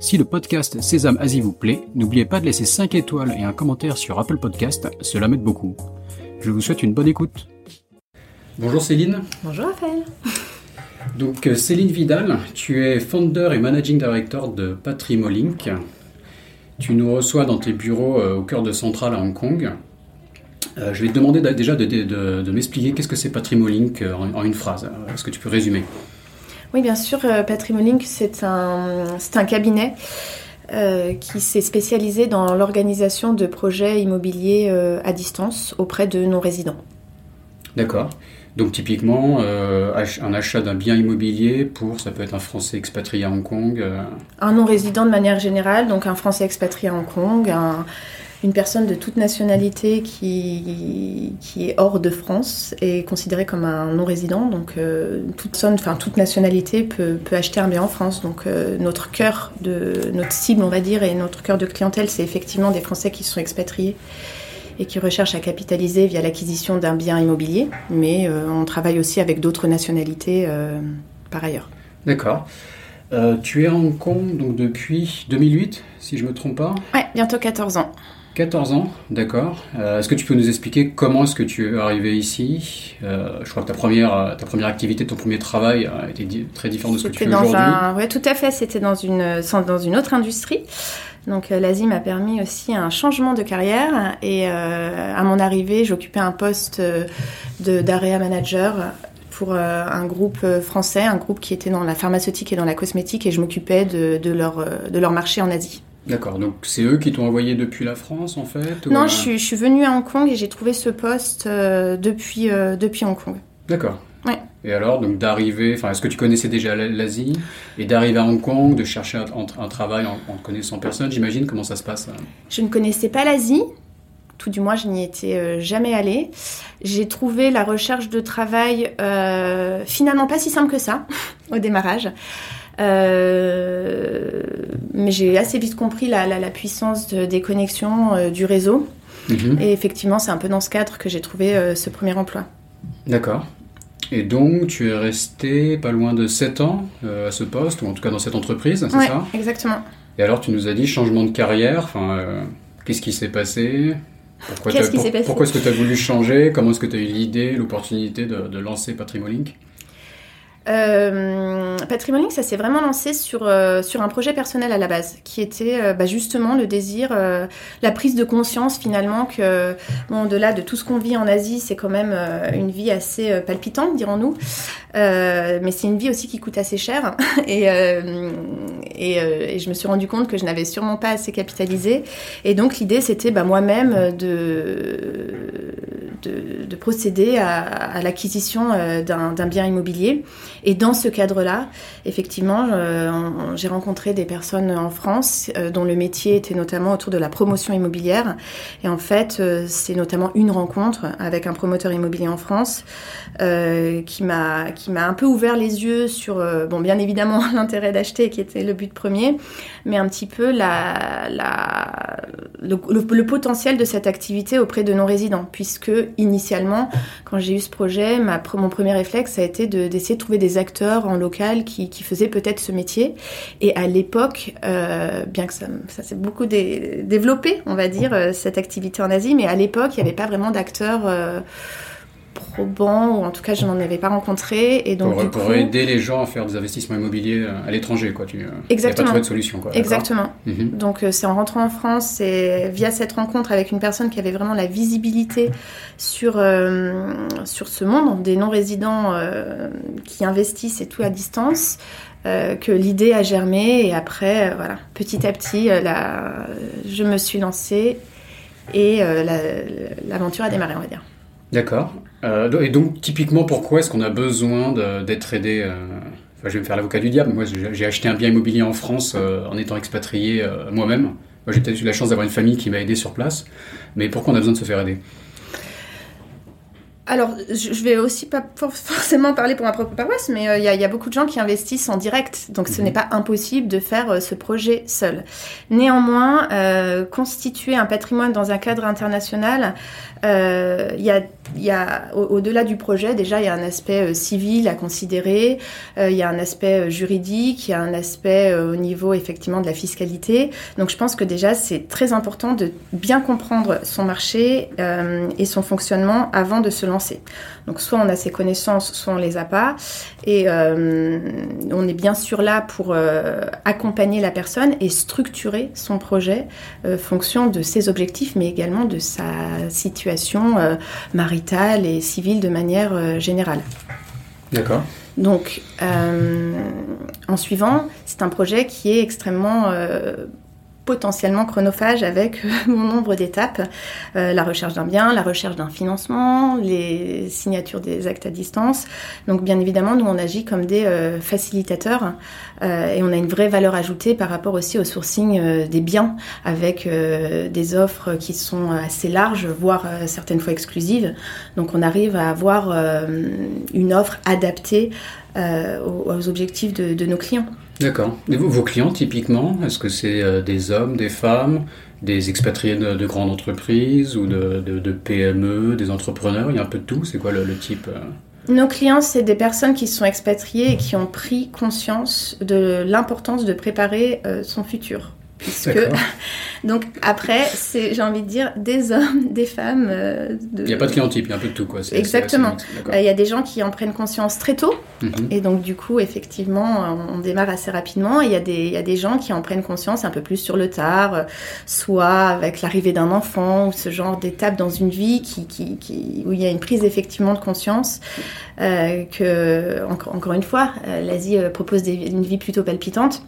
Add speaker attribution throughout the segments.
Speaker 1: Si le podcast Sésame Asie vous plaît, n'oubliez pas de laisser 5 étoiles et un commentaire sur Apple Podcast, cela m'aide beaucoup. Je vous souhaite une bonne écoute. Bonjour Céline.
Speaker 2: Bonjour Raphaël.
Speaker 1: Donc euh, Céline Vidal, tu es founder et managing director de Patrimolink. Tu nous reçois dans tes bureaux euh, au cœur de Central à Hong Kong. Euh, je vais te demander déjà de, m'expliquer qu'est-ce que c'est Patrimolink en, en une phrase. Est-ce que tu peux résumer?
Speaker 2: Oui, bien sûr. Euh, Patrimolink, c'est un, un cabinet euh, qui s'est spécialisé dans l'organisation de projets immobiliers euh, à distance auprès de nos résidents.
Speaker 1: D'accord. Donc typiquement, un achat d'un bien immobilier pour, ça peut être un Français expatrié à Hong Kong.
Speaker 2: Un non-résident de manière générale, donc un Français expatrié à Hong Kong, un, une personne de toute nationalité qui, qui est hors de France est considérée comme un non-résident. Donc euh, toute, enfin, toute nationalité peut, peut, acheter un bien en France. Donc euh, notre cœur de notre cible, on va dire, et notre cœur de clientèle, c'est effectivement des Français qui sont expatriés et qui recherchent à capitaliser via l'acquisition d'un bien immobilier. Mais euh, on travaille aussi avec d'autres nationalités par ailleurs.
Speaker 1: D'accord. tu es à Hong Kong donc depuis 2008, si je ne me trompe pas
Speaker 2: Ouais, bientôt 14 ans.
Speaker 1: 14 ans, d'accord. Euh, est-ce que tu peux nous expliquer comment est-ce que tu es arrivé ici? Euh, Je crois que ta première, ta première activité, ton premier travail a été très différent de ce que tu fais aujourd'hui.
Speaker 2: Oui, tout à fait. C'était dans une, dans une autre industrie. Donc euh, l'Asie m'a permis aussi un changement de carrière et à mon arrivée, j'occupais un poste d'area manager pour un groupe français, un groupe qui était dans la pharmaceutique et dans la cosmétique et je m'occupais de, de, leur, de leur marché en Asie.
Speaker 1: D'accord, donc c'est eux qui t'ont envoyé depuis la France en fait
Speaker 2: Non, je, suis, je suis venue à Hong Kong et j'ai trouvé ce poste euh, depuis, euh, depuis Hong Kong.
Speaker 1: D'accord. Ouais. Et alors, donc d'arriver, enfin, est-ce que tu connaissais déjà l'Asie? Et d'arriver à Hong Kong, de chercher un, un travail en, en, connaissant personne, j'imagine comment ça se passe?
Speaker 2: Je ne connaissais pas l'Asie, tout du moins je n'y étais euh, jamais allée. J'ai trouvé la recherche de travail finalement pas si simple que ça au démarrage. Euh, mais j'ai assez vite compris la, la, puissance des connexions euh, du réseau. Mhm. Et effectivement, c'est un peu dans ce cadre que j'ai trouvé euh, ce premier emploi.
Speaker 1: D'accord. Et donc, tu es resté pas loin de 7 ans à ce poste, ou en tout cas dans cette entreprise, c'est ça?
Speaker 2: exactement.
Speaker 1: Et alors, tu nous as dit changement de carrière. Enfin, qu'est-ce qui s'est passé?
Speaker 2: Pourquoi est-ce
Speaker 1: que tu as voulu changer? Comment est-ce que tu as eu l'idée, l'opportunité de, de lancer Patrimolink
Speaker 2: euh, Patrimonial, ça s'est vraiment lancé sur, euh, sur un projet personnel à la base, qui était euh, bah, justement le désir, euh, la prise de conscience finalement que, au-delà de tout ce qu'on vit en Asie, c'est quand même une vie assez palpitante, dirons-nous, mais c'est une vie aussi qui coûte assez cher. et, je me suis rendu compte que je n'avais sûrement pas assez capitalisé. Et donc l'idée, c'était bah, moi-même de, de, de, procéder à l'acquisition d'un bien immobilier. Et dans ce cadre-là, effectivement, euh, j'ai rencontré des personnes en France euh, dont le métier était notamment autour de la promotion immobilière. Et en fait, euh, c'est notamment une rencontre avec un promoteur immobilier en France qui m'a qui m'a un peu ouvert les yeux sur, bon, bien évidemment l'intérêt d'acheter qui était le but premier, mais un petit peu la, le, potentiel de cette activité auprès de non-résidents, puisque initialement, quand j'ai eu ce projet, mon premier réflexe a été d'essayer de, trouver des acteurs en local qui, faisaient peut-être ce métier. Et à l'époque, euh, bien que ça, ça s'est beaucoup développé, on va dire, euh, cette activité en Asie, mais à l'époque, il n'y avait pas vraiment d'acteurs. Euh, probants, ou en tout cas je n'en avais pas rencontré. Et donc,
Speaker 1: pour, pour aider les gens à faire des investissements immobiliers à l'étranger, quoi. Tu
Speaker 2: Exactement.
Speaker 1: pas trouvé de solution, quoi.
Speaker 2: Exactement. Mhm. Donc c'est en rentrant en France et via cette rencontre avec une personne qui avait vraiment la visibilité sur, sur ce monde, des non-résidents qui investissent et tout à distance, euh, que l'idée a germé et après, euh, voilà, petit à petit, euh, je me suis lancée et l'aventure a démarré, on va dire.
Speaker 1: D'accord. Et donc, typiquement, pourquoi est-ce qu'on a besoin d'être aidé Enfin, je vais me faire l'avocat du diable. Moi, j'ai acheté un bien immobilier en France en étant expatrié moi-même. Moi, j'ai peut-être eu la chance d'avoir une famille qui m'a aidé sur place, mais pourquoi on a besoin de se faire aider?
Speaker 2: Alors, je vais aussi pas forcément parler pour ma propre paroisse, mais euh, il y, a beaucoup de gens qui investissent en direct, donc ce mhm. n'est pas impossible de faire euh, ce projet seul. Néanmoins, euh, constituer un patrimoine dans un cadre international, il y a au-delà du projet, déjà, il y a un aspect euh, civil à considérer, euh, il y a un aspect euh, juridique, il y a un aspect au niveau, effectivement, de la fiscalité. Donc, je pense que déjà, c'est très important de bien comprendre son marché et son fonctionnement avant de se lancer. Donc, soit on a ses connaissances, soit on les a pas. Et on est bien sûr là pour accompagner la personne et structurer son projet fonction de ses objectifs, mais également de sa situation et civile de manière euh, générale.
Speaker 1: D'accord.
Speaker 2: Donc, euh, en suivant, c'est un projet qui est extrêmement euh, potentiellement chronophage avec mon nombre d'étapes, euh, la recherche d'un bien, la recherche d'un financement, les signatures des actes à distance. Donc bien évidemment, nous on agit comme des euh, facilitateurs euh, et on a une vraie valeur ajoutée par rapport aussi au sourcing des biens avec des offres qui sont assez larges, voire certaines fois exclusives. Donc on arrive à avoir une offre adaptée aux, objectifs de nos clients.
Speaker 1: D'accord. Et vos clients, typiquement, est-ce que c'est euh, des hommes, des femmes, des expatriés de, grandes entreprises ou de, PME, des entrepreneurs? Il y a un peu de tout. C'est quoi le, type euh?
Speaker 2: Nos clients, c'est des personnes qui sont expatriées et qui ont pris conscience de l'importance de préparer euh, son futur puisque donc après c'est j'ai envie de dire des hommes des femmes euh,
Speaker 1: il n'y a pas de client type il y a un peu de tout quoi.
Speaker 2: Exactement. euh, il y a des gens qui en prennent conscience très tôt. Mhm. et donc du coup effectivement on démarre assez rapidement. Et il y a des il y a des gens qui en prennent conscience un peu plus sur le tard euh, soit avec l'arrivée d'un enfant ou ce genre d'étape dans une vie qui, qui, qui, où il y a une prise effectivement de conscience que encore, encore une fois l'Asie propose une vie plutôt palpitante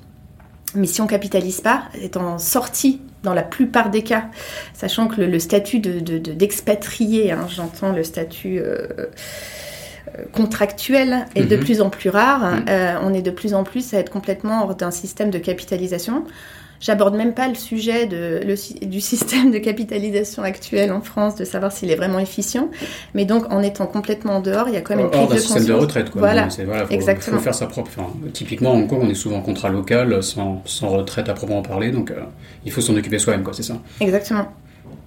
Speaker 2: mais si on capitalise pas, étant sorti dans la plupart des cas, sachant que le, statut d'expatrié, de, hein, j'entends le statut euh, euh, contractuel, est de mhm. plus en plus rare. Mhm. Euh, on est de plus en plus à être complètement hors d'un système de capitalisation. J'aborde même pas le sujet de, du système de capitalisation actuel en France, de savoir s'il est vraiment efficient. Mais donc, en étant complètement en dehors, il y a quand même une prise de conscience.
Speaker 1: système de retraite, quoi.
Speaker 2: Voilà,
Speaker 1: faut,
Speaker 2: exactement.
Speaker 1: faut faire sa propre. Enfin, typiquement, en Hong on est souvent en contrat local, sans, sans retraite à proprement parler, donc euh, il faut s'en occuper soi-même, quoi, c'est ça
Speaker 2: Exactement.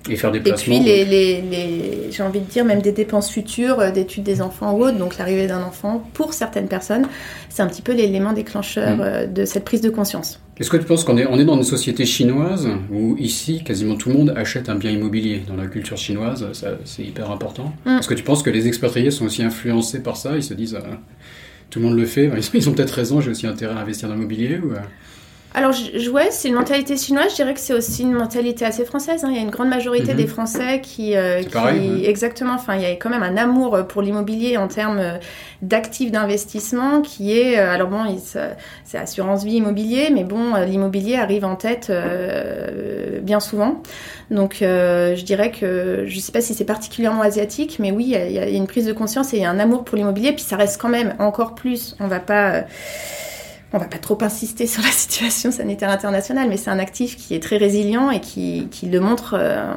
Speaker 1: Et faire des placements.
Speaker 2: Et puis, les, les, les j'ai envie de dire, même des dépenses futures, euh, d'études des enfants ou autres, donc l'arrivée d'un enfant, pour certaines personnes, c'est un petit peu l'élément déclencheur mm. euh, de cette prise de conscience.
Speaker 1: Est-ce que tu penses qu'on est, on est dans une société chinoise où ici, quasiment tout le monde achète un bien immobilier? Dans la culture chinoise, c'est hyper important. Mm. Est-ce que tu penses que les expatriés sont aussi influencés par ça? Ils se disent, euh, tout le monde le fait, ils ont peut-être raison, j'ai aussi intérêt à investir dans l'immobilier ou,
Speaker 2: alors, ouais, c'est une mentalité chinoise. Je dirais que c'est aussi une mentalité assez française. Hein. Il y a une grande majorité mhm. des Français qui, euh, exactement. Enfin, il y a quand même un amour pour l'immobilier en termes euh, d'actifs d'investissement qui est. Euh, alors bon, c'est assurance vie immobilier, mais bon, l'immobilier arrive en tête bien souvent. Donc, je dirais que je ne sais pas si c'est particulièrement asiatique, mais oui, il y, a une prise de conscience et il y a un amour pour l'immobilier. Puis ça reste quand même encore plus. On va pas on va pas trop insister sur la situation sanitaire internationale, mais c'est un actif qui est très résilient et qui, le montre euh,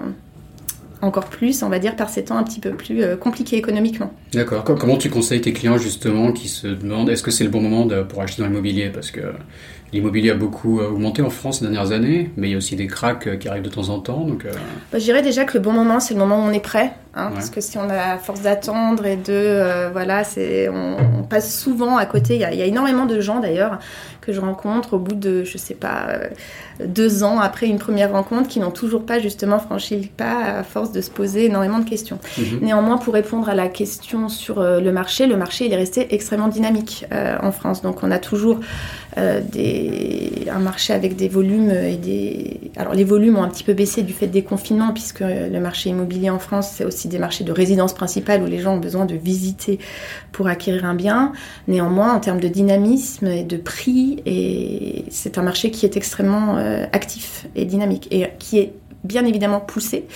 Speaker 2: encore plus, on va dire, par ces temps un petit peu plus euh, compliqués économiquement.
Speaker 1: D'accord. Comment tu conseilles tes clients justement qui se demandent est-ce que c'est le bon moment pour acheter dans l'immobilier? Parce que l'immobilier a beaucoup euh, augmenté en France ces dernières années, mais il y a aussi des cracks qui arrivent de temps en temps. Donc,
Speaker 2: bah, je dirais déjà que le bon moment, c'est le moment où on est prêt. Hein, parce que si on a force d'attendre et de voilà, c'est on, passe souvent à côté. Il y a, il y a énormément de gens d'ailleurs que je rencontre au bout de, je sais pas, euh, deux ans après une première rencontre qui n'ont toujours pas justement franchi le pas à force de se poser énormément de questions. Mhm. Néanmoins, pour répondre à la question sur euh, le marché, le marché il est resté extrêmement dynamique euh, en France. Donc on a toujours des, un marché avec des volumes et des... Alors les volumes ont un petit peu baissé du fait des confinements puisque le marché immobilier en France c'est aussi des marchés de résidence principale où les gens ont besoin de visiter pour acquérir un bien. Néanmoins, en termes de dynamisme et de prix, et c'est un marché qui est extrêmement euh, actif et dynamique et qui est bien évidemment poussé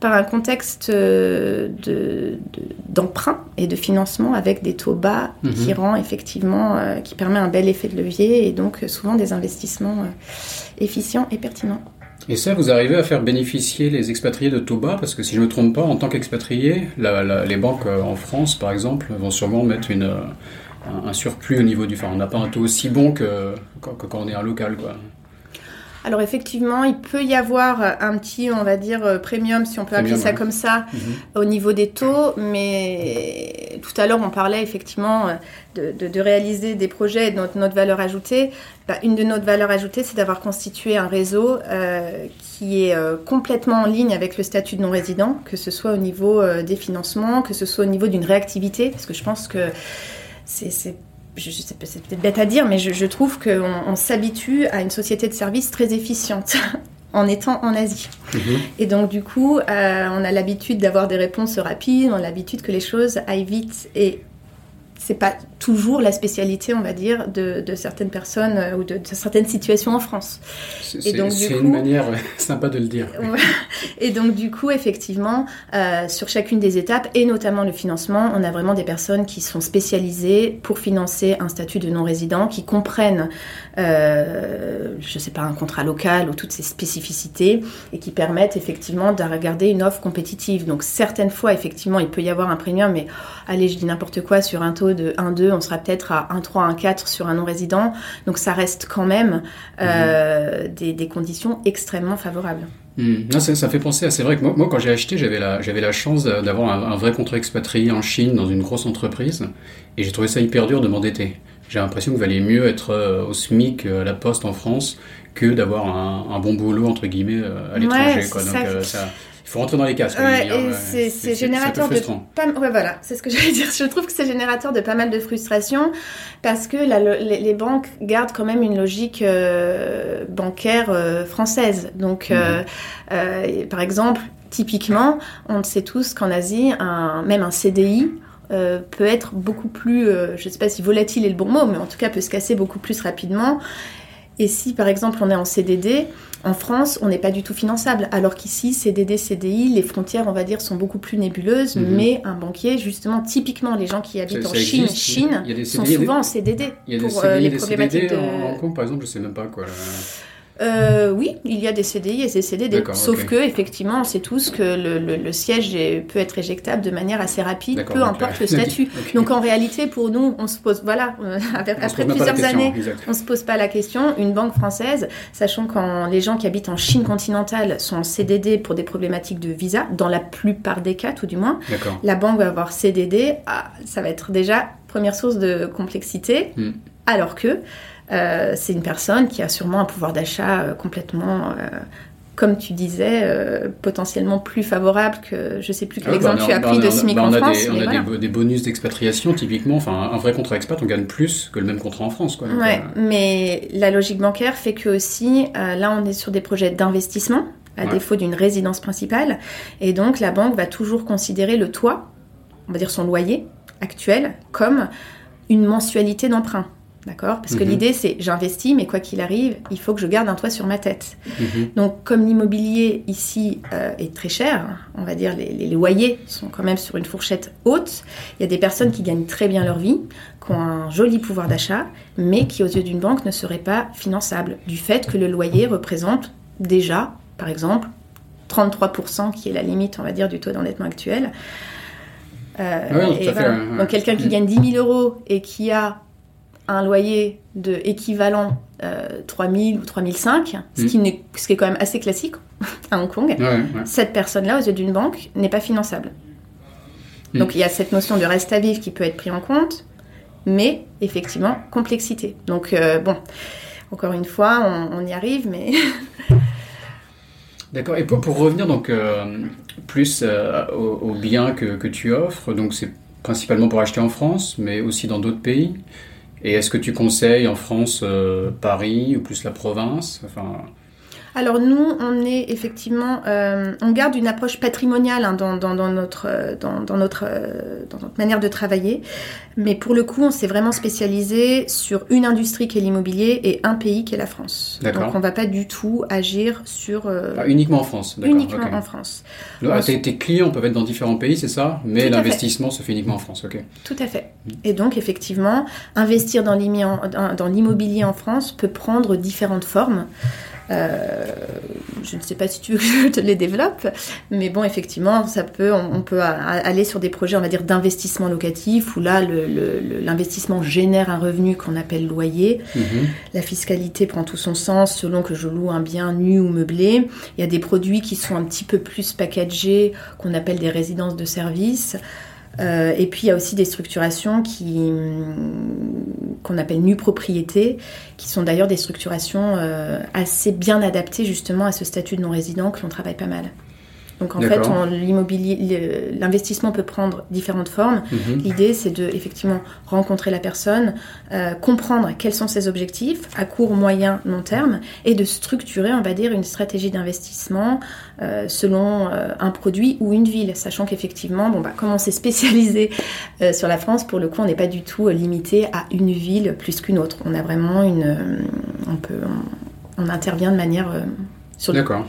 Speaker 2: par un contexte euh, d'emprunt et de financement avec des taux bas mhm. qui rend effectivement, euh, qui permet un bel effet de levier et donc souvent des investissements efficients et pertinents.
Speaker 1: Et ça, vous arrivez à faire bénéficier les expatriés de Toba Parce que si je ne me trompe pas, en tant qu'expatrié, les banques en France, par exemple, vont sûrement mettre une, un, surplus au niveau du... Enfin, on n'a pas un taux aussi bon que, que, quand on est un local, quoi.
Speaker 2: Alors effectivement, il peut y avoir un petit, on va dire, euh, premium, si on peut appeler ça comme ça, mhm. au niveau des taux. Mais tout à l'heure, on parlait effectivement euh, de, réaliser des projets et de notre, valeur ajoutée. Bah, une de notre valeurs ajoutées, c'est d'avoir constitué un réseau euh, qui est complètement en ligne avec le statut de non-résident, que ce soit au niveau des financements, que ce soit au niveau d'une réactivité, parce que je pense que c'est c'est peut-être bête à dire, mais je, trouve qu'on s'habitue à une société de services très efficiente. en étant en Asie. Mhm. Et donc du coup, euh, on a l'habitude d'avoir des réponses rapides, on a l'habitude que les choses aillent vite. Et c'est pas toujours la spécialité, on va dire, de, certaines personnes euh, ou de, certaines situations en France.
Speaker 1: C'est une manière sympa de le dire.
Speaker 2: et donc du coup, effectivement, euh, sur chacune des étapes, et notamment le financement, on a vraiment des personnes qui sont spécialisées pour financer un statut de non-résident, qui comprennent, euh, je sais pas, un contrat local ou toutes ces spécificités, et qui permettent effectivement de regarder une offre compétitive. Donc certaines fois, effectivement, il peut y avoir un premium, mais allez, je dis n'importe quoi, sur un taux de 1-2, on sera peut-être à 1-3, 1-4 sur un non-résident. Donc ça reste quand même euh, mhm. des, conditions extrêmement favorables.
Speaker 1: Hmm. Non, ça, ça, fait penser à. C'est vrai que moi, quand j'ai acheté, j'avais la, j'avais la chance d'avoir un, vrai contrat expatrié en Chine dans une grosse entreprise. Et j'ai trouvé ça hyper dur de m'endetter. J'ai l'impression qu'il valait mieux être euh, au SMIC euh, à la poste en France que d'avoir un, bon boulot, entre guillemets, à l'étranger.
Speaker 2: Donc, ça,
Speaker 1: il faut rentrer dans les cases.
Speaker 2: c'est générateur de pas... ouais, voilà, c'est ce que j'allais dire. Je trouve que c'est générateur de pas mal de frustration parce que les, banques gardent quand même une logique euh, bancaire euh, française. Donc, euh, mhm. par exemple, typiquement, on sait tous qu'en Asie, un, même un CDI peut être beaucoup plus, je ne sais pas si volatile est le bon mot, mais en tout cas peut se casser beaucoup plus rapidement. Et si par exemple on est en CDD, en France, on n'est pas du tout finançable, alors qu'ici, CDD, CDI, les frontières, on va dire, sont beaucoup plus nébuleuses, mhm. mais un banquier, justement, typiquement, les gens qui habitent en Chine, Chine, sont souvent en CDD.
Speaker 1: Il y a des pour, CDI, euh, les problématiques CDD en Hong Kong, par exemple, je sais même pas quoi.
Speaker 2: Euh, oui, il y a des CDI et des CDD. Sauf que, effectivement, on sait tous que le, siège peut être éjectable de manière assez rapide, peu importe le statut. Donc, en réalité, pour nous, on se pose, voilà, euh, après, plusieurs années, on se pose pas la question. Une banque française, sachant quand les gens qui habitent en Chine continentale sont en CDD pour des problématiques de visa, dans la plupart des cas, tout du moins, la banque va avoir CDD. Ah, ça va être déjà première source de complexité. Hmm. Alors que euh, c'est une personne qui a sûrement un pouvoir d'achat euh, complètement, euh, comme tu disais, potentiellement plus favorable que, je sais plus quel ah exemple tu as pris de SMIC en France.
Speaker 1: on a des, bonus d'expatriation, typiquement, enfin un vrai contrat expat, on gagne plus que le même contrat en France. Quoi.
Speaker 2: ouais, mais la logique bancaire fait que aussi, là on est sur des projets d'investissement, à défaut d'une résidence principale, et donc la banque va toujours considérer le toit, on va dire son loyer actuel, comme une mensualité d'emprunt. D'accord? Parce que mhm. l'idée, c'est j'investis, mais quoi qu'il arrive, il faut que je garde un toit sur ma tête. Mhm. Donc, comme l'immobilier ici euh, est très cher, on va dire les, les, loyers sont quand même sur une fourchette haute, il y a des personnes qui gagnent très bien leur vie, qui ont un joli pouvoir d'achat, mais qui, aux yeux d'une banque, ne seraient pas finançables, du fait que le loyer représente déjà, par exemple, 33%, qui est la limite, on va dire, du taux d'endettement actuel. Euh, Donc, quelqu'un qui gagne 10 000 euros et qui a un loyer de équivalent euh, 3000 ou 3005, ce, qui mm. ce qui est quand même assez classique à Hong Kong, cette personne-là, aux yeux d'une banque, n'est pas finançable. Mm. Donc il y a cette notion de reste à vivre qui peut être pris en compte, mais effectivement, complexité. Donc euh, bon, encore une fois, on, y arrive, mais...
Speaker 1: D'accord. Et pour, pour, revenir donc euh, plus euh, aux, biens que, que, tu offres, donc c'est principalement pour acheter en France, mais aussi dans d'autres pays. Et est-ce que tu conseilles en France euh, Paris ou plus la province? Enfin...
Speaker 2: Alors nous, on est effectivement, euh, on garde une approche patrimoniale hein, dans, notre, dans, notre, euh, dans notre manière de travailler, mais pour le coup, on s'est vraiment spécialisé sur une industrie qui est l'immobilier et un pays qui est la France. Donc on ne va pas du tout agir sur...
Speaker 1: Ah, uniquement en France
Speaker 2: Uniquement en France.
Speaker 1: Ah, tes, clients peuvent être dans différents pays, c'est ça? Mais l'investissement se fait uniquement en France, ok.
Speaker 2: Tout à fait. Et donc effectivement, investir dans l'immobilier en France peut prendre différentes formes. Euh, je ne sais pas si tu veux que je te les développe, mais bon, effectivement, ça peut, on, peut aller sur des projets, on va dire, d'investissement locatif, où là, l'investissement génère un revenu qu'on appelle loyer. Mhm. La fiscalité prend tout son sens selon que je loue un bien nu ou meublé. Il y a des produits qui sont un petit peu plus packagés, qu'on appelle des résidences de service. Euh, et puis il y a aussi des structurations qui qu'on appelle nues propriété, qui sont d'ailleurs des structurations euh, assez bien adaptées justement à ce statut de non-résident que l'on travaille pas mal. Donc en fait, l'immobilier, l'investissement peut prendre différentes formes. Mhm. L'idée, c'est de effectivement rencontrer la personne, euh, comprendre quels sont ses objectifs à court, moyen, long terme, et de structurer, on va dire, une stratégie d'investissement euh, selon euh, un produit ou une ville, sachant qu'effectivement, bon bah, comme on s'est spécialisé sur la France, pour le coup, on n'est pas du tout limité à une ville plus qu'une autre. On a vraiment une, on peut, on intervient de manière
Speaker 1: D'accord,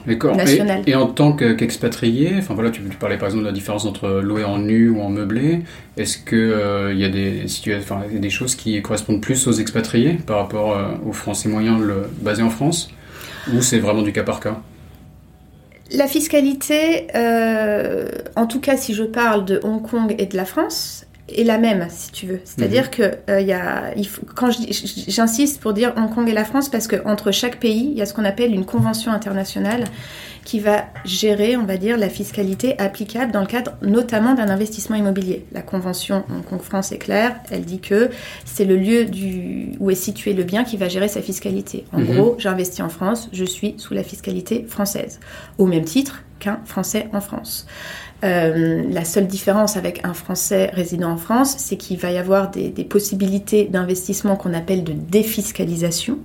Speaker 1: Et, en tant qu'expatrié, enfin voilà, tu, parlais par exemple de la différence entre louer en nu ou en meublé. Est-ce qu'il euh, y a des situations, des choses qui correspondent plus aux expatriés par rapport euh, aux Français moyens le, basés en France, ou c'est vraiment du cas par cas?
Speaker 2: La fiscalité, euh, en tout cas si je parle de Hong Kong et de la France, est la même, si tu veux. C'est-à-dire mhm. que euh, y a, il faut, quand j'insiste pour dire Hong Kong et la France, parce qu'entre chaque pays, il y a ce qu'on appelle une convention internationale qui va gérer, on va dire, la fiscalité applicable dans le cadre notamment d'un investissement immobilier. La convention Hong Kong-France est claire, elle dit que c'est le lieu du, où est situé le bien qui va gérer sa fiscalité. En mhm. gros, j'investis en France, je suis sous la fiscalité française, au même titre qu'un Français en France. Euh, la seule différence avec un Français résident en France, c'est qu'il va y avoir des, possibilités d'investissement qu'on appelle de défiscalisation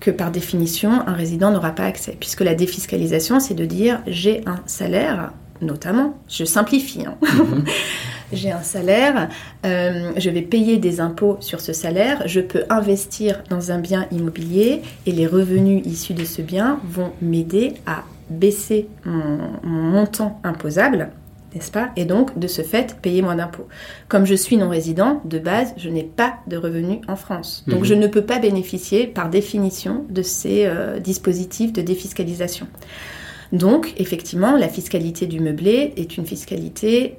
Speaker 2: que par définition, un résident n'aura pas accès. Puisque la défiscalisation, c'est de dire j'ai un salaire, notamment, je simplifie, hein. mhm. j'ai un salaire, euh, je vais payer des impôts sur ce salaire, je peux investir dans un bien immobilier et les revenus issus de ce bien vont m'aider à baisser mon montant imposable n'est-ce pas? Et donc, de ce fait, payer moins d'impôts. Comme je suis non-résident, de base, je n'ai pas de revenus en France. Donc, mhm. je ne peux pas bénéficier, par définition, de ces euh, dispositifs de défiscalisation. Donc, effectivement, la fiscalité du meublé est une fiscalité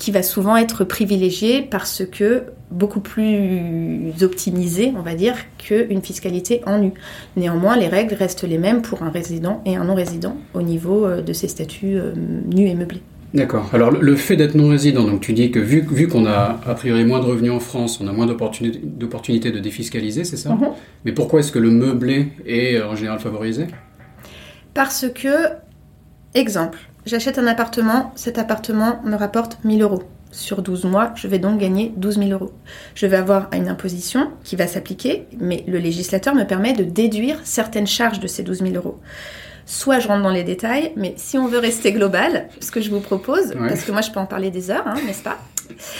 Speaker 2: qui va souvent être privilégiée parce que beaucoup plus optimisée, on va dire, qu'une fiscalité en nu. Néanmoins, les règles restent les mêmes pour un résident et un non-résident au niveau euh, de ces statuts euh, nus et meublés.
Speaker 1: D'accord. Alors le fait d'être non résident, donc tu dis que vu, vu qu'on a a priori moins de revenus en France, on a moins d'opportunités de défiscaliser, c'est ça mhm. Mais pourquoi est-ce que le meublé est euh, en général favorisé?
Speaker 2: Parce que, exemple, j'achète un appartement, cet appartement me rapporte 1000 euros. Sur 12 mois, je vais donc gagner 12 000 euros. Je vais avoir une imposition qui va s'appliquer, mais le législateur me permet de déduire certaines charges de ces 12 000 euros soit je rentre dans les détails, mais si on veut rester global, ce que je vous propose, parce que moi je peux en parler des heures, hein, n'est-ce pas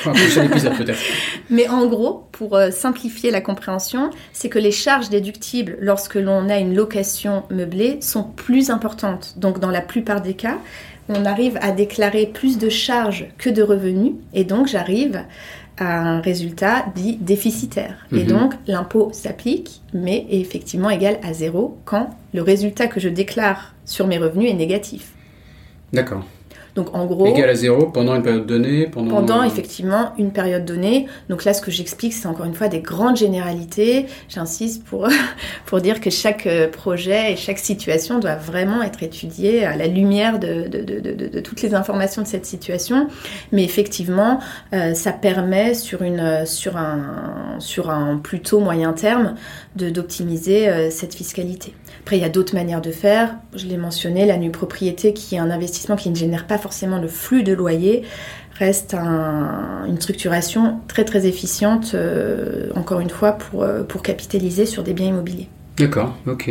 Speaker 2: Mais en gros, pour euh, simplifier la compréhension, c'est que les charges déductibles lorsque l'on a une location meublée sont plus importantes. Donc dans la plupart des cas, on arrive à déclarer plus de charges que de revenus et donc j'arrive à un résultat dit déficitaire. Et mhm. donc, l'impôt s'applique, mais est effectivement égal à zéro quand le résultat que je déclare sur mes revenus est négatif.
Speaker 1: D'accord.
Speaker 2: Donc en gros.
Speaker 1: Égal à zéro pendant une période donnée
Speaker 2: Pendant, pendant effectivement une période donnée. Donc là, ce que j'explique, c'est encore une fois des grandes généralités. J'insiste pour, pour dire que chaque euh, projet et chaque situation doit vraiment être étudiée à la lumière de, de, de, de toutes les informations de cette situation. Mais effectivement, euh, ça permet sur, une, sur, un, sur un plutôt moyen terme d'optimiser euh, cette fiscalité. Après, il y a d'autres manières de faire. Je l'ai mentionné, la nue propriété, qui est un investissement qui ne génère pas forcément le flux de loyer, reste une structuration très très efficiente, euh, encore une fois, pour, euh, pour capitaliser sur des biens immobiliers.
Speaker 1: D'accord, ok.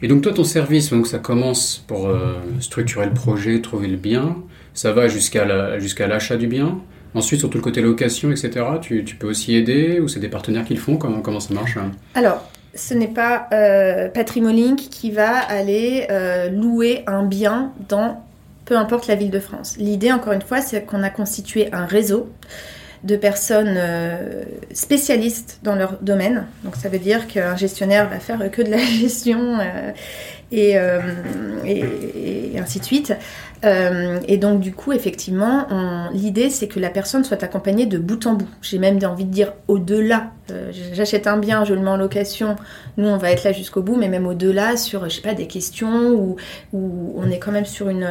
Speaker 1: Et donc toi, ton service, donc ça commence pour euh, structurer le projet, trouver le bien, ça va jusqu'à l'achat du bien. Ensuite, sur tout le côté location, etc., tu, tu peux aussi aider ou c'est des partenaires qui le font? Comment, comment ça marche
Speaker 2: Alors, ce n'est pas euh, Patrimolink qui va aller euh, louer un bien dans peu importe la ville de France. L'idée, encore une fois, c'est qu'on a constitué un réseau de personnes euh, spécialistes dans leur domaine. Donc ça veut dire qu'un gestionnaire va faire que de la gestion et, et, ainsi de suite. Et donc du coup, effectivement, l'idée c'est que la personne soit accompagnée de bout en bout. J'ai même envie de dire au-delà. J'achète un bien, je le mets en location, nous on va être là jusqu'au bout, mais même au-delà sur, je sais pas, des questions où, on est quand même sur une,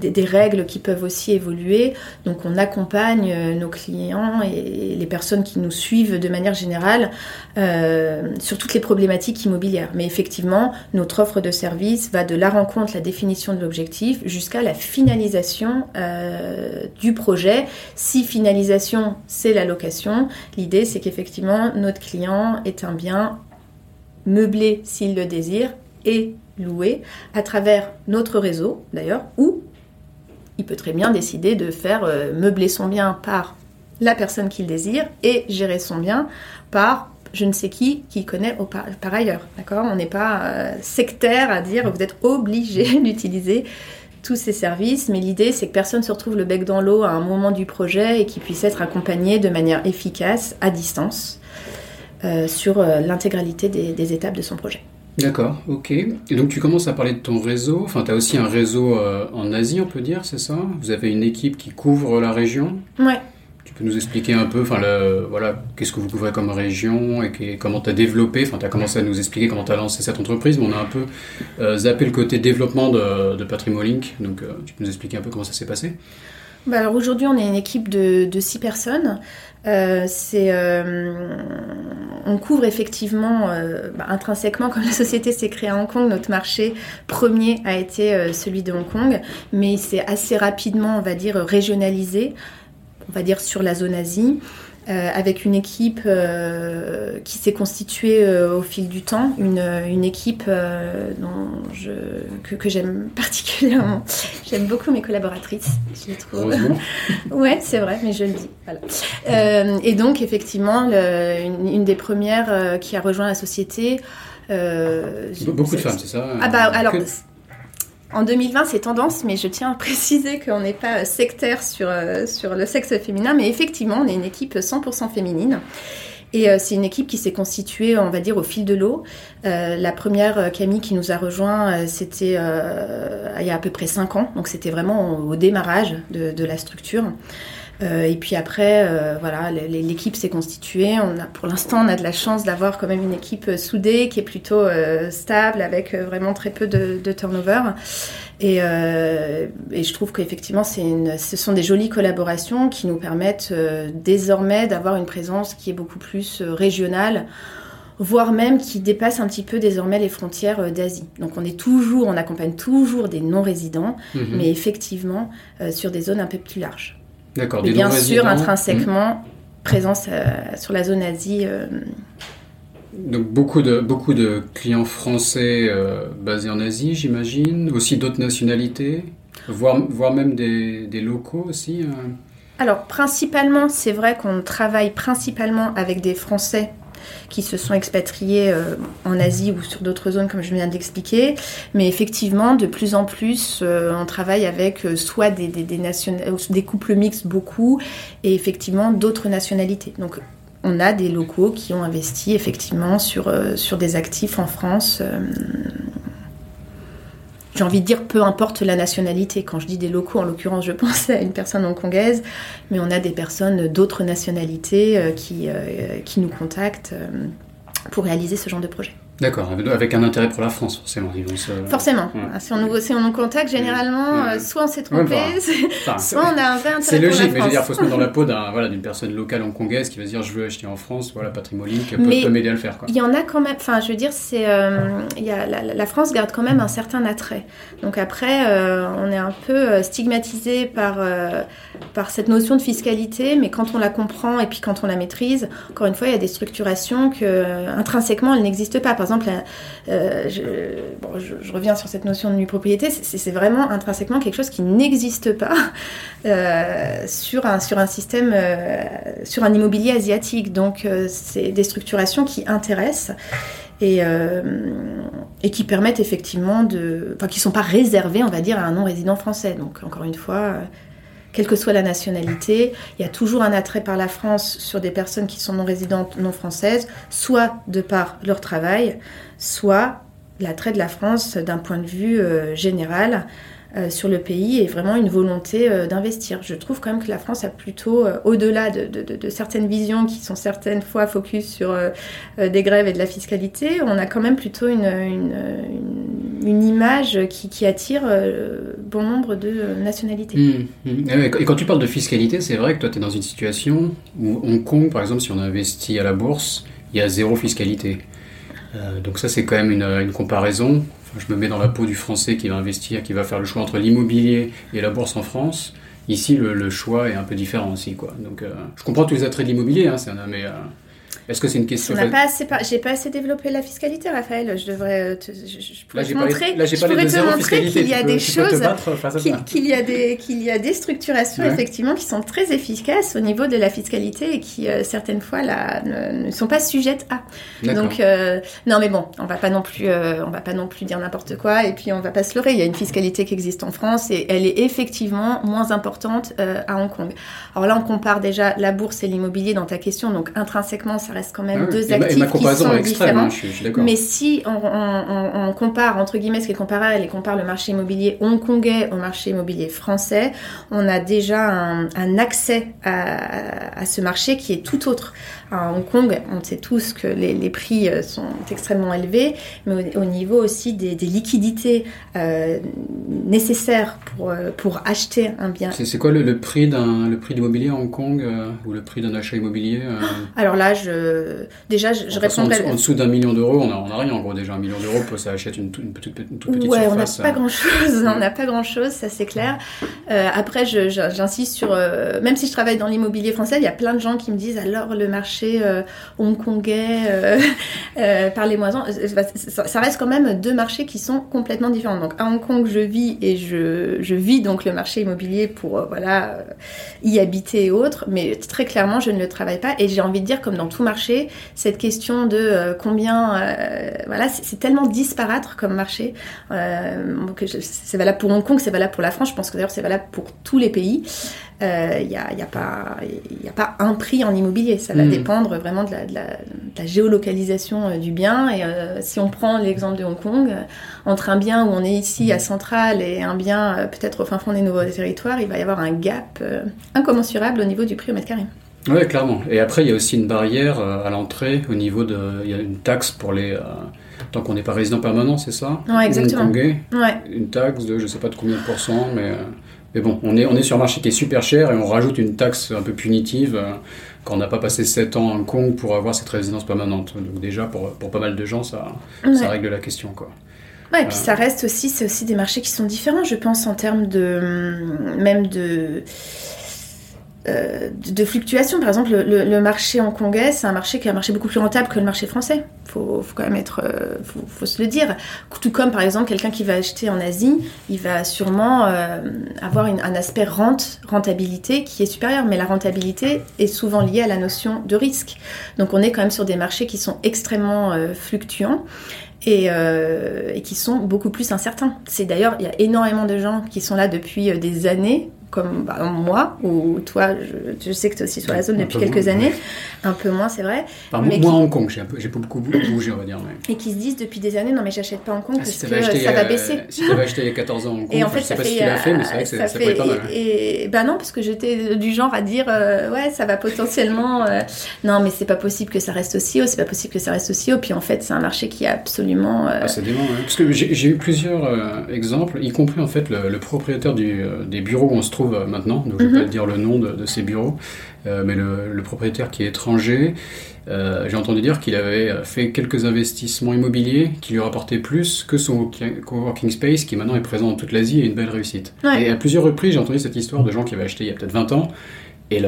Speaker 2: des, des, règles qui peuvent aussi évoluer. Donc on accompagne nos clients et les personnes qui nous suivent de manière générale euh, sur toutes les problématiques immobilières. Mais effectivement, notre offre de service va de la rencontre, la définition de l'objectif, jusqu'à la finalisation euh, du projet. Si finalisation, c'est la location, l'idée c'est qu'effectivement, notre client est un bien meublé s'il le désire et loué à travers notre réseau d'ailleurs, ou il peut très bien décider de faire euh, meubler son bien par la personne qu'il désire et gérer son bien par je ne sais qui qui connaît par, ailleurs. D'accord? On n'est pas euh, sectaire à dire vous êtes obligé d'utiliser tous ces services, mais l'idée c'est que personne se retrouve le bec dans l'eau à un moment du projet et qu'il puisse être accompagné de manière efficace à distance euh, sur euh, l'intégralité des, étapes de son projet.
Speaker 1: D'accord, ok. Et donc tu commences à parler de ton réseau. Enfin, tu as aussi un réseau en Asie, on peut dire, c'est ça? Vous avez une équipe qui couvre la région?
Speaker 2: Ouais.
Speaker 1: Tu peux nous expliquer un peu, enfin, voilà, qu'est-ce que vous couvrez comme région et comment tu as développé, enfin, tu as commencé à nous expliquer comment tu as lancé cette entreprise, mais on a un peu euh, zappé le côté développement de, de Patrimolink, donc euh, tu peux nous expliquer un peu comment ça s'est passé?
Speaker 2: Bah alors aujourd'hui, on est une équipe de, de six personnes. Euh, on couvre effectivement bah, intrinsèquement, comme la société s'est créée à Hong Kong, notre marché premier a été celui de Hong Kong, mais c'est assez rapidement, on va dire, régionalisé on va dire, sur la zone Asie. Euh, avec une équipe euh, qui s'est constituée euh, au fil du temps, une, une équipe dont je, que, que j'aime particulièrement. J'aime beaucoup mes collaboratrices, je les trouve. ouais, c'est vrai, mais je le dis. Voilà. et donc, effectivement, le, une, une, des premières qui a rejoint la société.
Speaker 1: beaucoup de femmes, c'est ça
Speaker 2: Ah bah alors. En 2020, c'est tendance, mais je tiens à préciser qu'on n'est pas sectaire sur, euh, sur le sexe féminin, mais effectivement, on est une équipe 100% féminine. Et euh, c'est une équipe qui s'est constituée, on va dire, au fil de l'eau. Euh, la première, Camille, qui nous a rejoint, c'était il y a à peu près 5 ans, donc c'était vraiment au, démarrage de, de la structure. Euh, et puis après, euh, voilà, l'équipe s'est constituée. On a, pour l'instant, on a de la chance d'avoir quand même une équipe euh, soudée qui est plutôt stable, avec vraiment très peu de, de turnover. Et, et, je trouve qu'effectivement, ce sont des jolies collaborations qui nous permettent désormais d'avoir une présence qui est beaucoup plus régionale voire même qui dépasse un petit peu désormais les frontières d'Asie. Donc on est toujours, on accompagne toujours des non-résidents, mhm. mais effectivement sur des zones un peu plus larges.
Speaker 1: D'accord.
Speaker 2: bien sûr, intrinsèquement, présence euh, sur la zone Asie. Euh,
Speaker 1: Donc beaucoup de, beaucoup de clients français euh, basés en Asie, j'imagine, aussi d'autres nationalités, voire, voire même des, des locaux aussi.
Speaker 2: Alors principalement, c'est vrai qu'on travaille principalement avec des Français qui se sont expatriés euh, en Asie ou sur d'autres zones, comme je viens d'expliquer. Mais effectivement, de plus en plus, euh, on travaille avec euh, soit des, des, des, couples mixtes beaucoup, et effectivement d'autres nationalités. Donc, on a des locaux qui ont investi effectivement sur, sur des actifs en France j'ai envie de dire peu importe la nationalité. Quand je dis des locaux, en l'occurrence, je pense à une personne hongkongaise, mais on a des personnes d'autres nationalités euh, qui, euh, qui nous contactent euh, pour réaliser ce genre de projet.
Speaker 1: D'accord, avec un intérêt pour la France, forcément.
Speaker 2: Forcément. Ah, si, on nous, si on nous contacte, généralement, euh, soit on s'est trompé, soit on a un vrai intérêt
Speaker 1: C'est logique, mais je veux dire, il faut se mettre dans la peau d'une voilà, personne locale hongkongaise qui va se dire je veux acheter en France, voilà, Patrimonique peut, peut m'aider à le faire.
Speaker 2: Il y en a quand même, enfin, je veux dire, c'est, euh, y a, la, France garde quand même un certain attrait. Donc après, euh, on est un peu stigmatisé par, par cette notion de fiscalité, mais quand on la comprend et puis quand on la maîtrise, encore une fois, il y a des structurations que intrinsèquement, elles n'existent pas exemple, euh, je, reviens sur cette notion de nue-propriété, c'est vraiment intrinsèquement quelque chose qui n'existe pas euh, sur, un, système, euh, sur un immobilier asiatique. Donc, c'est des structurations qui intéressent. Et, et, qui permettent effectivement de. Enfin, qui ne sont pas réservées, on va dire, à un non-résident français. Donc, encore une fois, quelle que soit la nationalité, il y a toujours un attrait par la France sur des personnes qui sont non résidentes, non françaises, soit de par leur travail, soit l'attrait de la France d'un point de vue général. Sur le pays et vraiment une volonté d'investir. Je trouve quand même que la France a plutôt, au-delà de, certaines visions qui sont certaines fois focus sur des grèves et de la fiscalité, on a quand même plutôt une, image qui, attire bon nombre de nationalités.
Speaker 1: Mmh, mmh. Et quand tu parles de fiscalité, c'est vrai que toi, tu es dans une situation où Hong Kong, par exemple, si on investit à la bourse, il y a zéro fiscalité. Euh, donc ça, c'est quand même une, comparaison. Je me mets dans la peau du Français qui va investir, qui va faire le choix entre l'immobilier et la bourse en France. Ici, le, choix est un peu différent aussi. Quoi. Euh, je comprends tous les attraits de l'immobilier, hein, c'est un, mais euh, est-ce que c'est une question
Speaker 2: On pas assez, j'ai pas assez développé la fiscalité, Raphaël. Je devrais, te, je, pourrais
Speaker 1: te
Speaker 2: montrer,
Speaker 1: là,
Speaker 2: je pourrais te montrer qu'il y a des choses,
Speaker 1: qu'il
Speaker 2: y a des, qu'il y a des structurations effectivement qui sont très efficaces au niveau de la fiscalité et qui euh, certaines fois là ne, sont pas sujettes à. Donc euh, non, mais bon, on va pas non plus, euh, on va pas non plus dire n'importe quoi et puis on va pas se leurrer. Il y a une fiscalité qui existe en France et elle est effectivement moins importante à Hong Kong. Alors là, on compare déjà la bourse et l'immobilier dans ta question, donc intrinsèquement, ça reste quand même ah deux actifs qui sont hein, différents. mais si on, compare, entre guillemets, ce qui est comparable et compare le marché immobilier hongkongais au marché immobilier français, on a déjà un, accès à, ce marché qui est tout autre. À Hong Kong, on sait tous que les, prix euh, sont extrêmement élevés, mais au, niveau aussi des, liquidités euh, nécessaires pour, euh, pour acheter un bien.
Speaker 1: C'est quoi le, prix d'un le prix d'immobilier à Hong Kong ou le prix d'un achat immobilier
Speaker 2: Alors là, je, déjà, je, je répondrais.
Speaker 1: En, dessous, d'un million d'euros, on n'a on a rien en gros déjà. Un million d'euros, ça achète une, une, toute, une toute petite
Speaker 2: ouais,
Speaker 1: surface.
Speaker 2: on n'a pas grand chose. on n'a pas grand chose, ça c'est clair. Après, j'insiste sur. Même si je travaille dans l'immobilier français, il y a plein de gens qui me disent alors le marché euh, hongkongais, euh, parlez-moi-en. Ça, reste quand même deux marchés qui sont complètement différents. Donc à Hong Kong, je vis et je, je vis donc le marché immobilier pour voilà y habiter et autres. Mais très clairement, je ne le travaille pas et j'ai envie de dire comme dans tout marché cette question de euh, combien, euh, voilà, c'est tellement disparate comme marché. Euh, c'est valable pour Hong Kong, c'est valable pour la France. Je pense que d'ailleurs c'est valable pour tous les pays. Il n'y a, a, a pas un prix en immobilier. Ça va hmm. Dépendre vraiment de la, géolocalisation du bien. Et si on prend l'exemple de Hong Kong, entre un bien où on est ici à Centrale et un bien peut-être au fin fond des nouveaux territoires, il va y avoir un gap incommensurable au niveau du prix au mètre carré.
Speaker 1: Oui, clairement. Et après, il y a aussi une barrière euh, à l'entrée au niveau de. Il y a une taxe pour les. Euh, tant qu'on n'est pas résident permanent, c'est ça?
Speaker 2: Oui, exactement.
Speaker 1: Ouais. Une taxe de je sais pas de combien de pourcents, mais. Euh, mais bon, on est, on est sur un marché qui est super cher et on rajoute une taxe un peu punitive quand on n'a pas passé 7 ans à Hong Kong pour avoir cette résidence permanente. Donc déjà, pour, pour pas mal de gens, ça, ça règle la question. Quoi.
Speaker 2: Ouais, et puis ça reste aussi, c'est aussi des marchés qui sont différents, je pense, en termes de... même de euh, de fluctuations. Par exemple, le, marché hongkongais, c'est un marché qui est un marché beaucoup plus rentable que le marché français. Faut, faut quand même être, euh, faut, se le dire. Tout comme par exemple quelqu'un qui va acheter en Asie, il va sûrement euh, avoir un aspect rente, rentabilité qui est supérieur. Mais la rentabilité est souvent liée à la notion de risque. Donc on est quand même sur des marchés qui sont extrêmement fluctuants. Et, et, qui sont beaucoup plus incertains. C'est d'ailleurs, il y a énormément de gens qui sont là depuis des années comme bah, moi, ou toi, je, sais que tu es aussi sur la zone depuis quelques années, un peu moins, c'est vrai.
Speaker 1: mais moi, Hong Kong, j'ai pas beaucoup bougé, on va dire.
Speaker 2: Et qui se disent depuis des années, non, mais j'achète pas Hong Kong ah, parce que ça va baisser.
Speaker 1: Si tu avais acheté il y a 14 ans Hong Kong, et en fait, je sais pas ce qu'il a fait, mais c'est vrai que ça, ça pas mal.
Speaker 2: Et, ben non, parce que j'étais du genre à dire, euh, ouais, ça va potentiellement. Euh, non, mais c'est pas possible que ça reste aussi haut, c'est pas possible que ça reste aussi haut. Puis en fait, c'est un marché qui est absolument.
Speaker 1: Euh, ah, c'est dément, hein. Parce que j'ai eu plusieurs exemples, y compris en fait le, propriétaire des bureaux où trouve maintenant, donc je ne vais mhm. pas dire le nom de, ces bureaux, euh, mais le, propriétaire qui est étranger, euh, j'ai entendu dire qu'il avait fait quelques investissements immobiliers qui lui rapportaient plus que son coworking space qui maintenant est présent dans toute l'Asie et une belle réussite. Et à plusieurs reprises, j'ai entendu cette histoire de gens qui avaient acheté il y a peut-être 20 ans et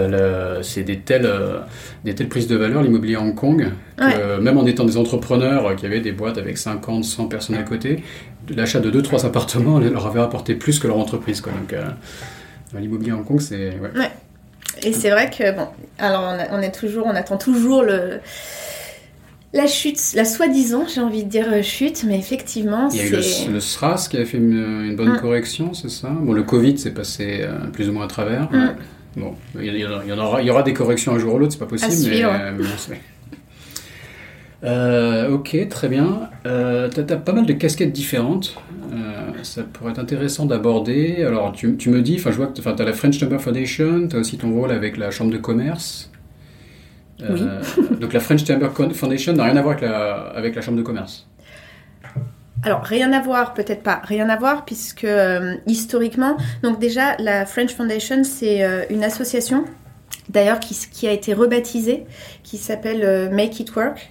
Speaker 1: c'est des telles, euh, des telles prises de valeur, l'immobilier à Hong Kong, que même en étant des entrepreneurs qui avaient des boîtes avec 50, 100 personnes à côté, l'achat de 2-3 appartements leur avait rapporté plus que leur entreprise. Quoi. Donc, L'immobilier à Hong Kong, c'est.
Speaker 2: Ouais. Et c'est vrai que, bon, alors on, est toujours, on attend toujours le. La chute, la soi-disant, j'ai envie de dire euh, chute, mais effectivement,
Speaker 1: c'est... Il y a eu le, SRAS qui a fait une, bonne mm. correction, c'est ça? Bon, le Covid s'est passé euh, plus ou moins à travers. Mm. Bon, il y, en aura, il y aura des corrections un jour ou l'autre, c'est pas possible, mais, euh, ok, très bien. tu as, pas mal de casquettes différentes. ça pourrait être intéressant d'aborder. Alors, tu, tu, me dis, enfin, je vois que tu as la French Chamber Foundation, tu as aussi ton rôle avec la Chambre de commerce.
Speaker 2: Oui.
Speaker 1: donc, la French Chamber Foundation n'a rien à voir avec la, avec la Chambre de commerce.
Speaker 2: Alors, rien à voir, peut-être pas, rien à voir, puisque euh, historiquement, donc déjà, la French Foundation, c'est euh, une association, d'ailleurs, qui, qui, a été rebaptisée, qui s'appelle euh, Make It Work.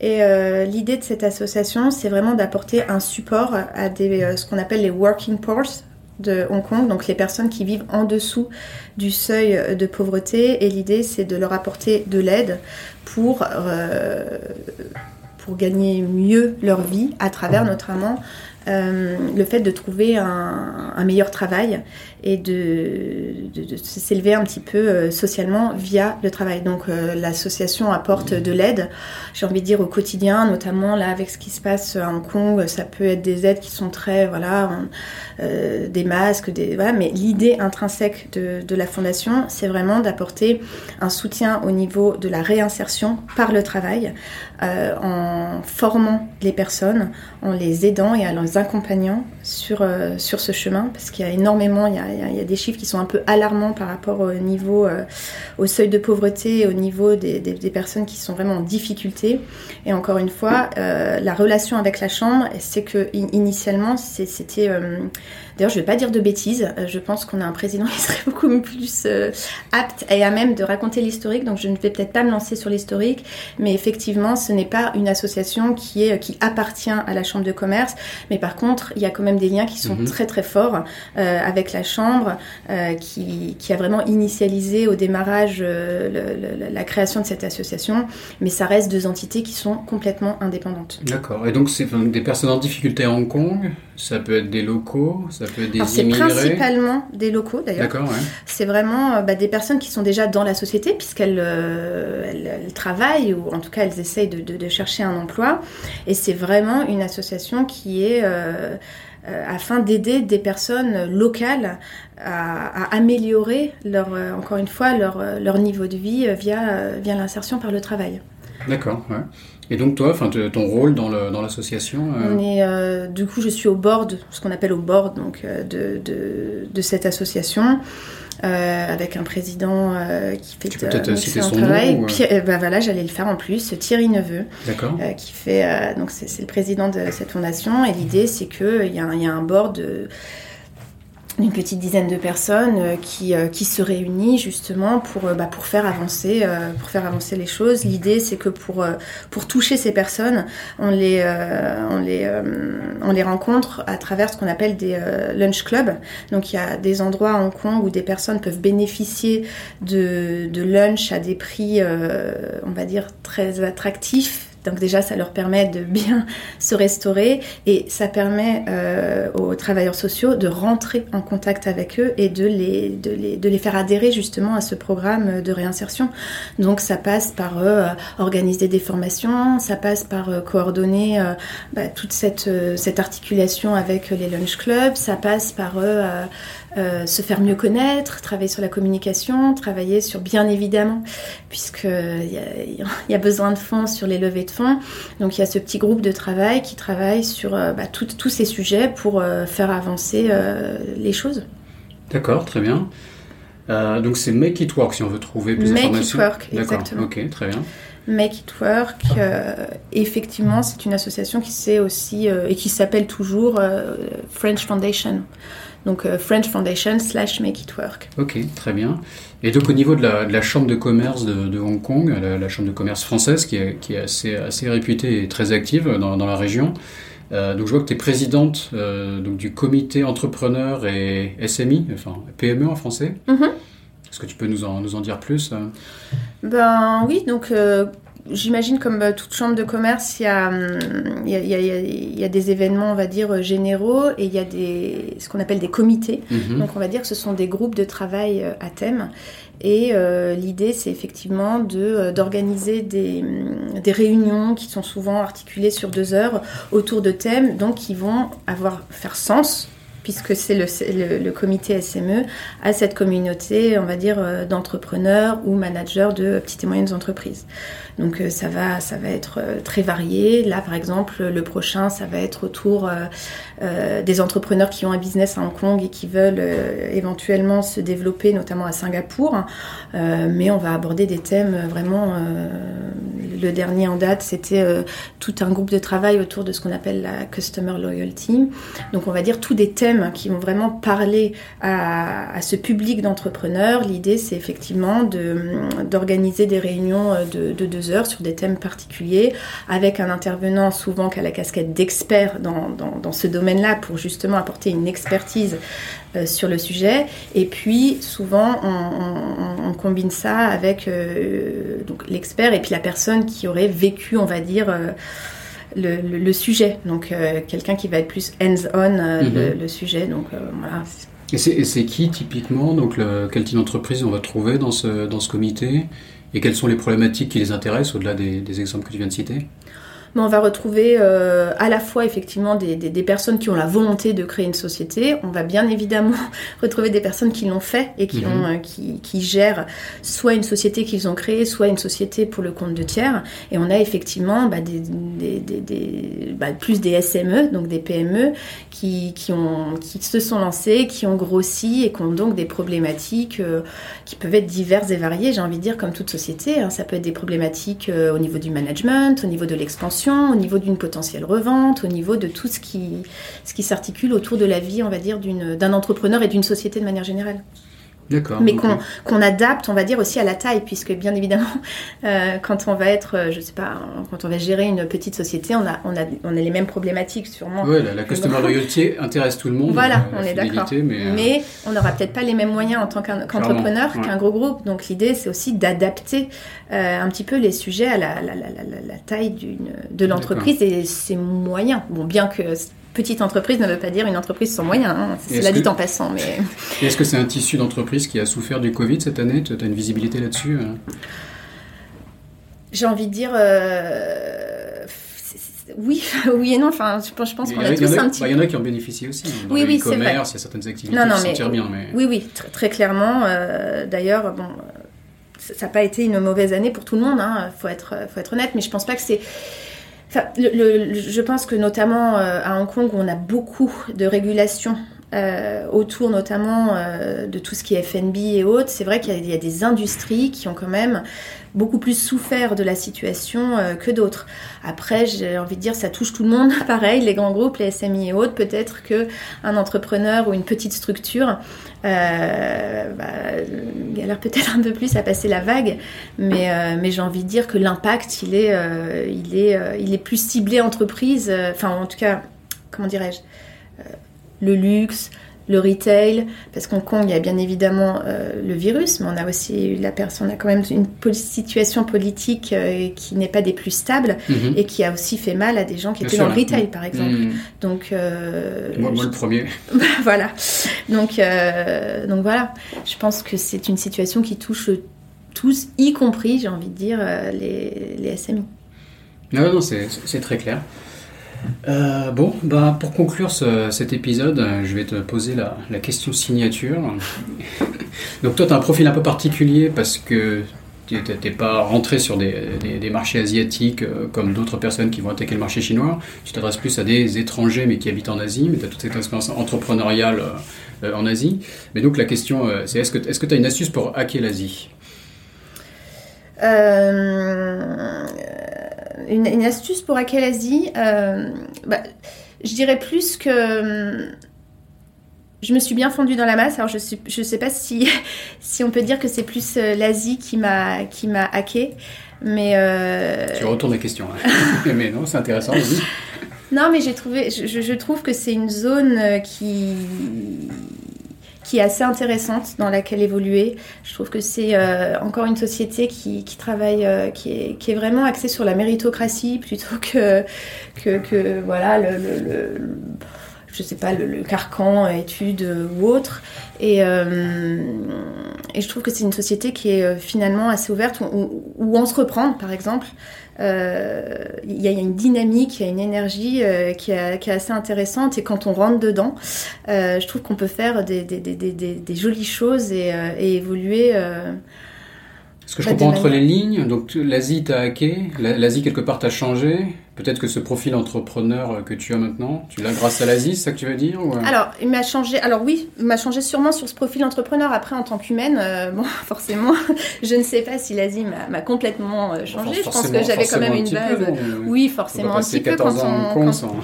Speaker 2: Et l'idée de cette association, c'est vraiment d'apporter un support à des, ce qu'on appelle les working poor de Hong Kong, donc les personnes qui vivent en dessous du seuil de pauvreté. Et l'idée, c'est de leur apporter de l'aide pour pour gagner mieux leur vie à travers notamment euh, le fait de trouver un, meilleur travail et de, s'élever un petit peu euh, socialement via le travail. Donc euh, l'association apporte de l'aide, j'ai envie de dire au quotidien, notamment là avec ce qui se passe à Hong Kong, ça peut être des aides qui sont très, voilà, des masques, des, voilà, mais l'idée intrinsèque de, de la fondation, c'est vraiment d'apporter un soutien au niveau de la réinsertion par le travail, en formant les personnes, en les aidant et en les accompagnant sur, euh, sur ce chemin parce qu'il y a énormément, il y a, il y a, des chiffres qui sont un peu alarmants par rapport au niveau, euh, au seuil de pauvreté, au niveau des, des, personnes qui sont vraiment en difficulté. Et encore une fois, euh, la relation avec la chambre, c'est que initialement, c'était D'ailleurs, je ne vais pas dire de bêtises. Euh, je pense qu'on a un président qui serait beaucoup plus euh, apte et à même de raconter l'historique. Donc, je ne vais peut-être pas me lancer sur l'historique. Mais effectivement, ce n'est pas une association qui, est, qui appartient à la Chambre de commerce. Mais par contre, il y a quand même des liens qui sont mhm. très, très forts euh, avec la Chambre, qui, qui, a vraiment initialisé au démarrage la création de cette association. Mais ça reste deux entités qui sont complètement indépendantes.
Speaker 1: D'accord. Et donc, c'est des personnes en difficulté à Hong Kong? Ça peut être des locaux
Speaker 2: c'est principalement des locaux d'ailleurs.
Speaker 1: D'accord,
Speaker 2: C'est vraiment euh, bah, des personnes qui sont déjà dans la société puisqu'elles euh, elles, travaillent ou en tout cas elles essayent de, chercher un emploi. Et c'est vraiment une association qui est euh, afin d'aider des personnes locales à, améliorer leur, encore une fois leur, leur niveau de vie via, via l'insertion par le travail.
Speaker 1: D'accord. Ouais. Et donc toi, enfin ton rôle dans l'association
Speaker 2: euh... On est, euh, du coup, je suis au board, ce qu'on appelle au board donc euh, de, de, de, cette association. Euh, avec un président qui fait
Speaker 1: tu peux peut-être citer son travail.
Speaker 2: Nom, Puis, bah, voilà, j'allais le faire en plus, Thierry Neveu, qui fait donc c'est le président de cette fondation. Et l'idée, c'est que il y, y, a un board une petite dizaine de personnes euh, qui, euh, qui se réunissent justement pour, euh, bah, pour, faire avancer, pour faire avancer les choses. L'idée, c'est que pour, pour toucher ces personnes, on les, on, les, on les rencontre à travers ce qu'on appelle des lunch clubs. Donc il y a des endroits à Hong Kong où des personnes peuvent bénéficier de, de lunch à des prix, on va dire, très attractifs donc déjà, ça leur permet de bien se restaurer et ça permet euh, aux travailleurs sociaux de rentrer en contact avec eux et de les, de les, de les faire adhérer justement à ce programme de réinsertion. Donc ça passe par euh, organiser des formations, ça passe par euh, coordonner bah, toute cette, cette articulation avec les lunch clubs, ça passe par euh, se faire mieux connaître, travailler sur la communication, travailler sur, bien évidemment, puisqu'il y, a, y a besoin de fonds sur les levées de fonds. Donc il y a ce petit groupe de travail qui travaille sur euh, bah, tous ces sujets pour euh, faire avancer les choses.
Speaker 1: D'accord, très bien. donc c'est Make It Work si on veut trouver plus d'informations.
Speaker 2: Make It Work, exactement.
Speaker 1: Ok, très bien.
Speaker 2: Make It Work, effectivement, c'est une association qui sait aussi et qui s'appelle toujours French Foundation. Donc euh, French Foundation slash Make It Work.
Speaker 1: Ok, très bien. Et donc au niveau de la, chambre de commerce de, Hong Kong, la, chambre de commerce française qui est, qui est assez, assez, réputée et très active dans, dans la région, euh, donc je vois que tu es présidente euh, donc, du comité entrepreneur et SMI, enfin PME en français. Mm-hmm. Est-ce que tu peux nous en, nous en dire plus
Speaker 2: Ben oui, donc J'imagine comme euh, toute chambre de commerce, il y, a, il, y a, il y, a, des événements, on va dire, euh, généraux et il y a des, ce qu'on appelle des comités. Mhm. Donc on va dire que ce sont des groupes de travail euh, à thème. Et l'idée, c'est effectivement de, d'organiser des, des, réunions qui sont souvent articulées sur deux heures autour de thèmes, donc qui vont avoir, faire sens puisque c'est le, comité SME, à cette communauté, on va dire, d'entrepreneurs ou managers de petites et moyennes entreprises. Donc euh, ça va, être euh, très varié. Là, par exemple, le prochain, ça va être autour euh, des entrepreneurs qui ont un business à Hong Kong et qui veulent éventuellement se développer, notamment à Singapour. mais on va aborder des thèmes vraiment. Le dernier en date, c'était tout un groupe de travail autour de ce qu'on appelle la customer loyalty. Donc on va dire tous des thèmes qui vont vraiment parler à, ce public d'entrepreneurs. L'idée, c'est effectivement d'organiser des réunions de, de deux heures sur des thèmes particuliers, avec un intervenant souvent qui a la casquette d'expert dans, ce domaine-là pour justement apporter une expertise euh, sur le sujet. Et puis souvent on, combine ça avec euh, donc l'expert et puis la personne qui aurait vécu, on va dire, euh, le, le, sujet. Donc quelqu'un qui va être plus hands-on mhm. le, sujet. Donc voilà.
Speaker 1: Et c'est qui typiquement donc Quel type d'entreprise on va trouver dans ce, dans ce comité? Et quelles sont les problématiques qui les intéressent au-delà des, des exemples que tu viens de citer?
Speaker 2: On va retrouver euh, à la fois effectivement des, personnes qui ont la volonté de créer une société. On va bien évidemment retrouver des personnes qui l'ont fait et qui, mhm. ont, euh, qui, gèrent soit une société qu'ils ont créée, soit une société pour le compte de tiers. Et on a effectivement bah, des, bah, plus des SME, donc des PME, qui, ont, qui se sont lancés, qui ont grossi et qui ont donc des problématiques euh, qui peuvent être diverses et variées, j'ai envie de dire, comme toute société. Hein. Ça peut être des problématiques au niveau du management, au niveau de l'expansion au niveau d'une potentielle revente, au niveau de tout ce qui, s'articule autour de la vie, on va dire, d'un entrepreneur et d'une société de manière générale. Mais qu'on adapte, on va dire, aussi à la taille, puisque bien évidemment, euh, quand on va être, euh, je sais pas, quand on va gérer une petite société, on a, on a, on a les mêmes problématiques sûrement.
Speaker 1: Oui, la, customer loyalty intéresse tout le monde.
Speaker 2: Voilà, euh, on est d'accord. Mais, on n'aura peut-être pas les mêmes moyens en tant qu'entrepreneur qu'un gros groupe. Donc l'idée, c'est aussi d'adapter un petit peu les sujets à la, la, la taille de l'entreprise et ses moyens. Bon, bien que petite entreprise ne veut pas dire une entreprise sans moyens. Hein. C'est la dit en passant. Mais...
Speaker 1: Est-ce que c'est un tissu d'entreprise qui a souffert du Covid cette année? Tu as une visibilité là-dessus hein
Speaker 2: J'ai envie de dire. Euh, oui, oui et non. Enfin, je pense, qu'on a, tous un petit.
Speaker 1: Bah, il y en a qui en bénéficient aussi. Dans oui, oui, commerce, il y a certaines activités non, qui mais... bien. Mais...
Speaker 2: Oui, oui, très, clairement. Euh, d'ailleurs, bon, ça n'a pas été une mauvaise année pour tout le monde. Il hein, faut être, faut être honnête. Mais je pense pas que c'est je pense que notamment euh, à Hong Kong, on a beaucoup de régulations euh, autour notamment euh, de tout ce qui est FNB et autres, c'est vrai qu'il y, a des industries qui ont quand même beaucoup plus souffert de la situation euh, que d'autres. Après, j'ai envie de dire, ça touche tout le monde. Pareil, les grands groupes, les SMI et autres, peut-être que un entrepreneur ou une petite structure euh, bah, galère peut-être un peu plus à passer la vague, mais, euh, j'ai envie de dire que l'impact, il est, euh, il est plus ciblé entreprise. Enfin, en tout cas, comment dirais-je le luxe, le retail, parce qu'en Kong, il y a bien évidemment euh, le virus, mais on a aussi la personne, a quand même une situation politique euh, qui n'est pas des plus stables mhm. et qui a aussi fait mal à des gens qui étaient dans le retail, par exemple. Mhm. Donc,
Speaker 1: euh, moi, le premier.
Speaker 2: voilà. Donc, donc voilà. Je pense que c'est une situation qui touche tous, y compris, j'ai envie de dire, les, les SMI.
Speaker 1: Non, non, c'est très clair. Euh, bon, bah, pour conclure cet épisode, je vais te poser la, question signature. Donc toi, tu as un profil un peu particulier parce que tu n'es pas rentré sur des, marchés asiatiques euh, comme d'autres personnes qui vont attaquer le marché chinois. Tu t'adresses plus à des étrangers mais qui habitent en Asie, mais tu as toute cette expérience entrepreneuriale euh, en Asie. Mais donc la question, c'est est-ce que tu as une astuce pour hacker l'Asie?
Speaker 2: Une, astuce pour Akelazi, euh, bah, je dirais plus que euh, je me suis bien fondue dans la masse. Alors je ne je sais pas si, si on peut dire que c'est plus euh, l'Asie qui m'a qui m'a hacké, mais
Speaker 1: tu retournes la question. Hein. mais non, c'est intéressant.
Speaker 2: Non, mais j'ai trouvé, je, je, trouve que c'est une zone qui qui est assez intéressante dans laquelle évoluer. Je trouve que c'est euh, encore une société qui, travaille, euh, qui, est, vraiment axée sur la méritocratie plutôt que, que, voilà, le, je sais pas, le, carcan, études ou autre. Et, je trouve que c'est une société qui est finalement assez ouverte, où, où, on se reprend, par exemple. Il y a une dynamique, il y a une énergie qui, est, qui, est, assez intéressante. Et quand on rentre dedans, je trouve qu'on peut faire des, des, des, des, jolies choses et, et évoluer
Speaker 1: ce que je comprends entre les lignes, donc l'Asie t'a hacké, l'Asie quelque part t'a changé. Peut-être que ce profil entrepreneur que tu as maintenant, tu l'as grâce à l'Asie, c'est ça que tu veux dire
Speaker 2: euh? Alors, il m'a changé. Alors oui, il m'a changé sûrement sur ce profil entrepreneur. Après, en tant qu'humaine, euh, bon, forcément, je ne sais pas si l'Asie m'a complètement euh, changé. je pense que j'avais quand même une base. oui, forcément un petit peu quand on.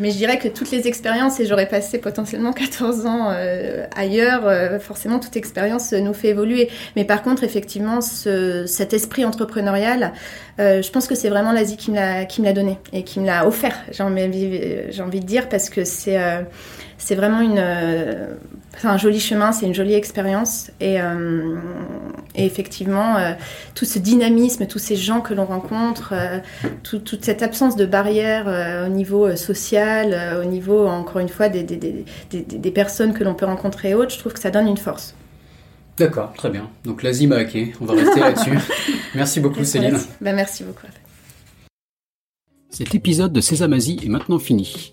Speaker 2: Mais je dirais que toutes les expériences, et j'aurais passé potentiellement 14 ans euh, ailleurs, euh, forcément toute expérience nous fait évoluer. Mais par contre, effectivement, ce, cet esprit entrepreneurial, euh, je pense que c'est vraiment l'Asie qui me l'a donné et qui me l'a offert, j'ai envie de dire, parce que c'est c'est vraiment une, c'est un joli chemin, c'est une jolie expérience. Et, euh, effectivement, euh, tout ce dynamisme, tous ces gens que l'on rencontre, euh, toute cette absence de barrières au niveau social, au niveau, encore une fois, des, des, des, des personnes que l'on peut rencontrer et autres, je trouve que ça donne une force.
Speaker 1: D'accord, très bien. Donc l'Asie m'a hacké, on va rester là-dessus. Merci beaucoup Céline.
Speaker 2: Ben, merci beaucoup.
Speaker 1: Cet épisode de Sésame Asie est maintenant fini.